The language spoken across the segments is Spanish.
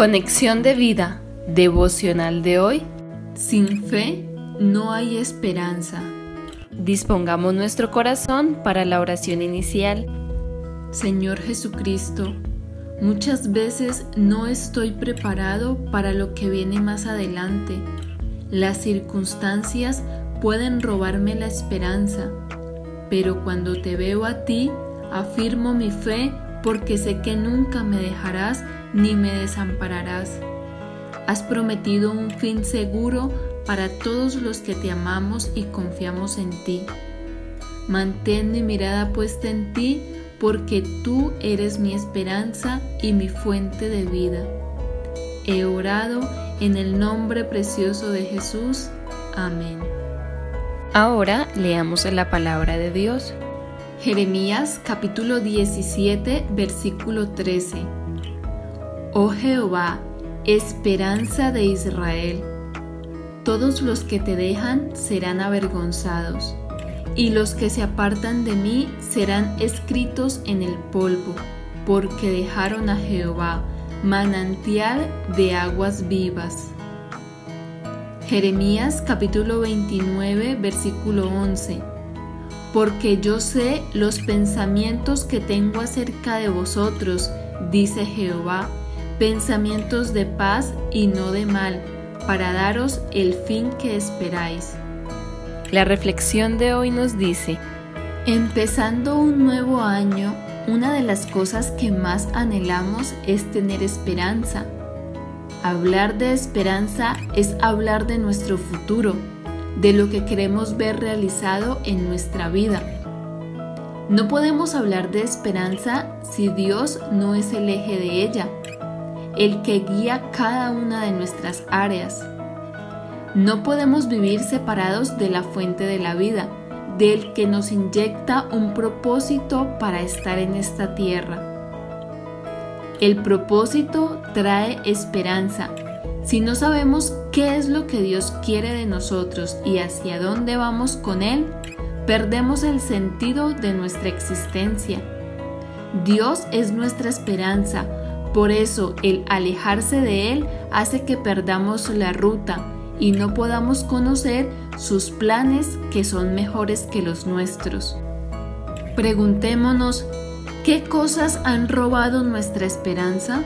Conexión de vida devocional de hoy. Sin fe no hay esperanza. Dispongamos nuestro corazón para la oración inicial. Señor Jesucristo, muchas veces no estoy preparado para lo que viene más adelante. Las circunstancias pueden robarme la esperanza, pero cuando te veo a ti, afirmo mi fe porque sé que nunca me dejarás ni me desampararás. Has prometido un fin seguro para todos los que te amamos y confiamos en ti. Mantén mi mirada puesta en ti porque tú eres mi esperanza y mi fuente de vida. He orado en el nombre precioso de Jesús. Amén. Ahora leamos la palabra de Dios. Jeremías capítulo 17 versículo 13. Oh Jehová, esperanza de Israel, todos los que te dejan serán avergonzados, y los que se apartan de mí serán escritos en el polvo, porque dejaron a Jehová, manantial de aguas vivas. Jeremías capítulo 29 versículo 11 porque yo sé los pensamientos que tengo acerca de vosotros, dice Jehová, pensamientos de paz y no de mal, para daros el fin que esperáis. La reflexión de hoy nos dice, empezando un nuevo año, una de las cosas que más anhelamos es tener esperanza. Hablar de esperanza es hablar de nuestro futuro, de lo que queremos ver realizado en nuestra vida. No podemos hablar de esperanza si Dios no es el eje de ella, el que guía cada una de nuestras áreas. No podemos vivir separados de la fuente de la vida, del que nos inyecta un propósito para estar en esta tierra. El propósito trae esperanza, si no sabemos qué es lo que Dios quiere de nosotros y hacia dónde vamos con Él, perdemos el sentido de nuestra existencia. Dios es nuestra esperanza, por eso el alejarse de Él hace que perdamos la ruta y no podamos conocer sus planes que son mejores que los nuestros. Preguntémonos, ¿qué cosas han robado nuestra esperanza?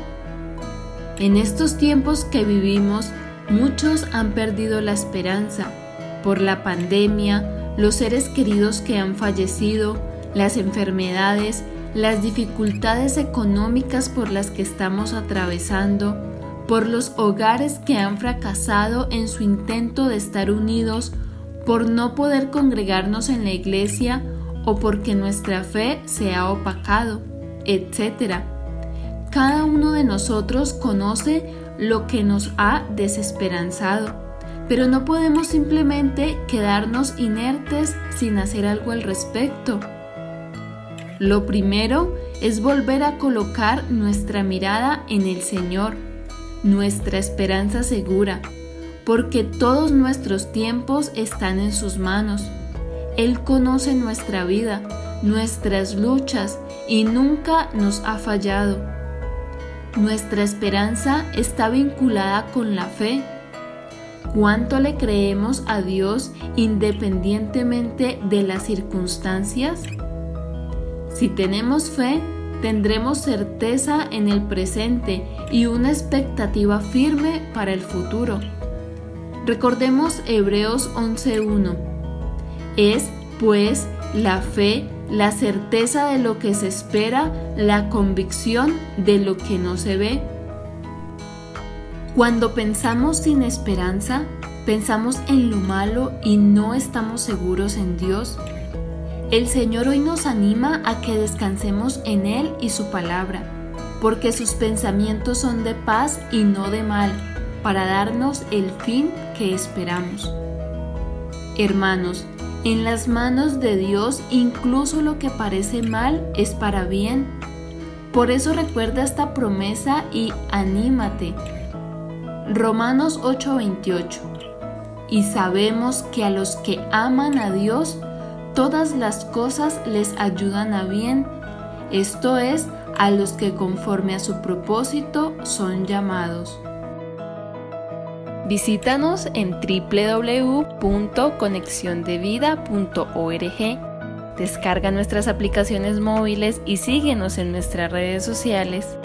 En estos tiempos que vivimos, muchos han perdido la esperanza por la pandemia, los seres queridos que han fallecido, las enfermedades, las dificultades económicas por las que estamos atravesando, por los hogares que han fracasado en su intento de estar unidos, por no poder congregarnos en la iglesia o porque nuestra fe se ha opacado, etc. Cada uno de nosotros conoce lo que nos ha desesperanzado, pero no podemos simplemente quedarnos inertes sin hacer algo al respecto. Lo primero es volver a colocar nuestra mirada en el Señor, nuestra esperanza segura, porque todos nuestros tiempos están en sus manos. Él conoce nuestra vida, nuestras luchas y nunca nos ha fallado. Nuestra esperanza está vinculada con la fe. ¿Cuánto le creemos a Dios independientemente de las circunstancias? Si tenemos fe, tendremos certeza en el presente y una expectativa firme para el futuro. Recordemos Hebreos 11.1. Es, pues, la fe la certeza de lo que se espera, la convicción de lo que no se ve. Cuando pensamos sin esperanza, pensamos en lo malo y no estamos seguros en Dios. El Señor hoy nos anima a que descansemos en Él y su palabra, porque sus pensamientos son de paz y no de mal, para darnos el fin que esperamos. Hermanos, en las manos de Dios incluso lo que parece mal es para bien. Por eso recuerda esta promesa y anímate. Romanos 8:28. Y sabemos que a los que aman a Dios, todas las cosas les ayudan a bien. Esto es, a los que conforme a su propósito son llamados. Visítanos en www.conexiondevida.org. Descarga nuestras aplicaciones móviles y síguenos en nuestras redes sociales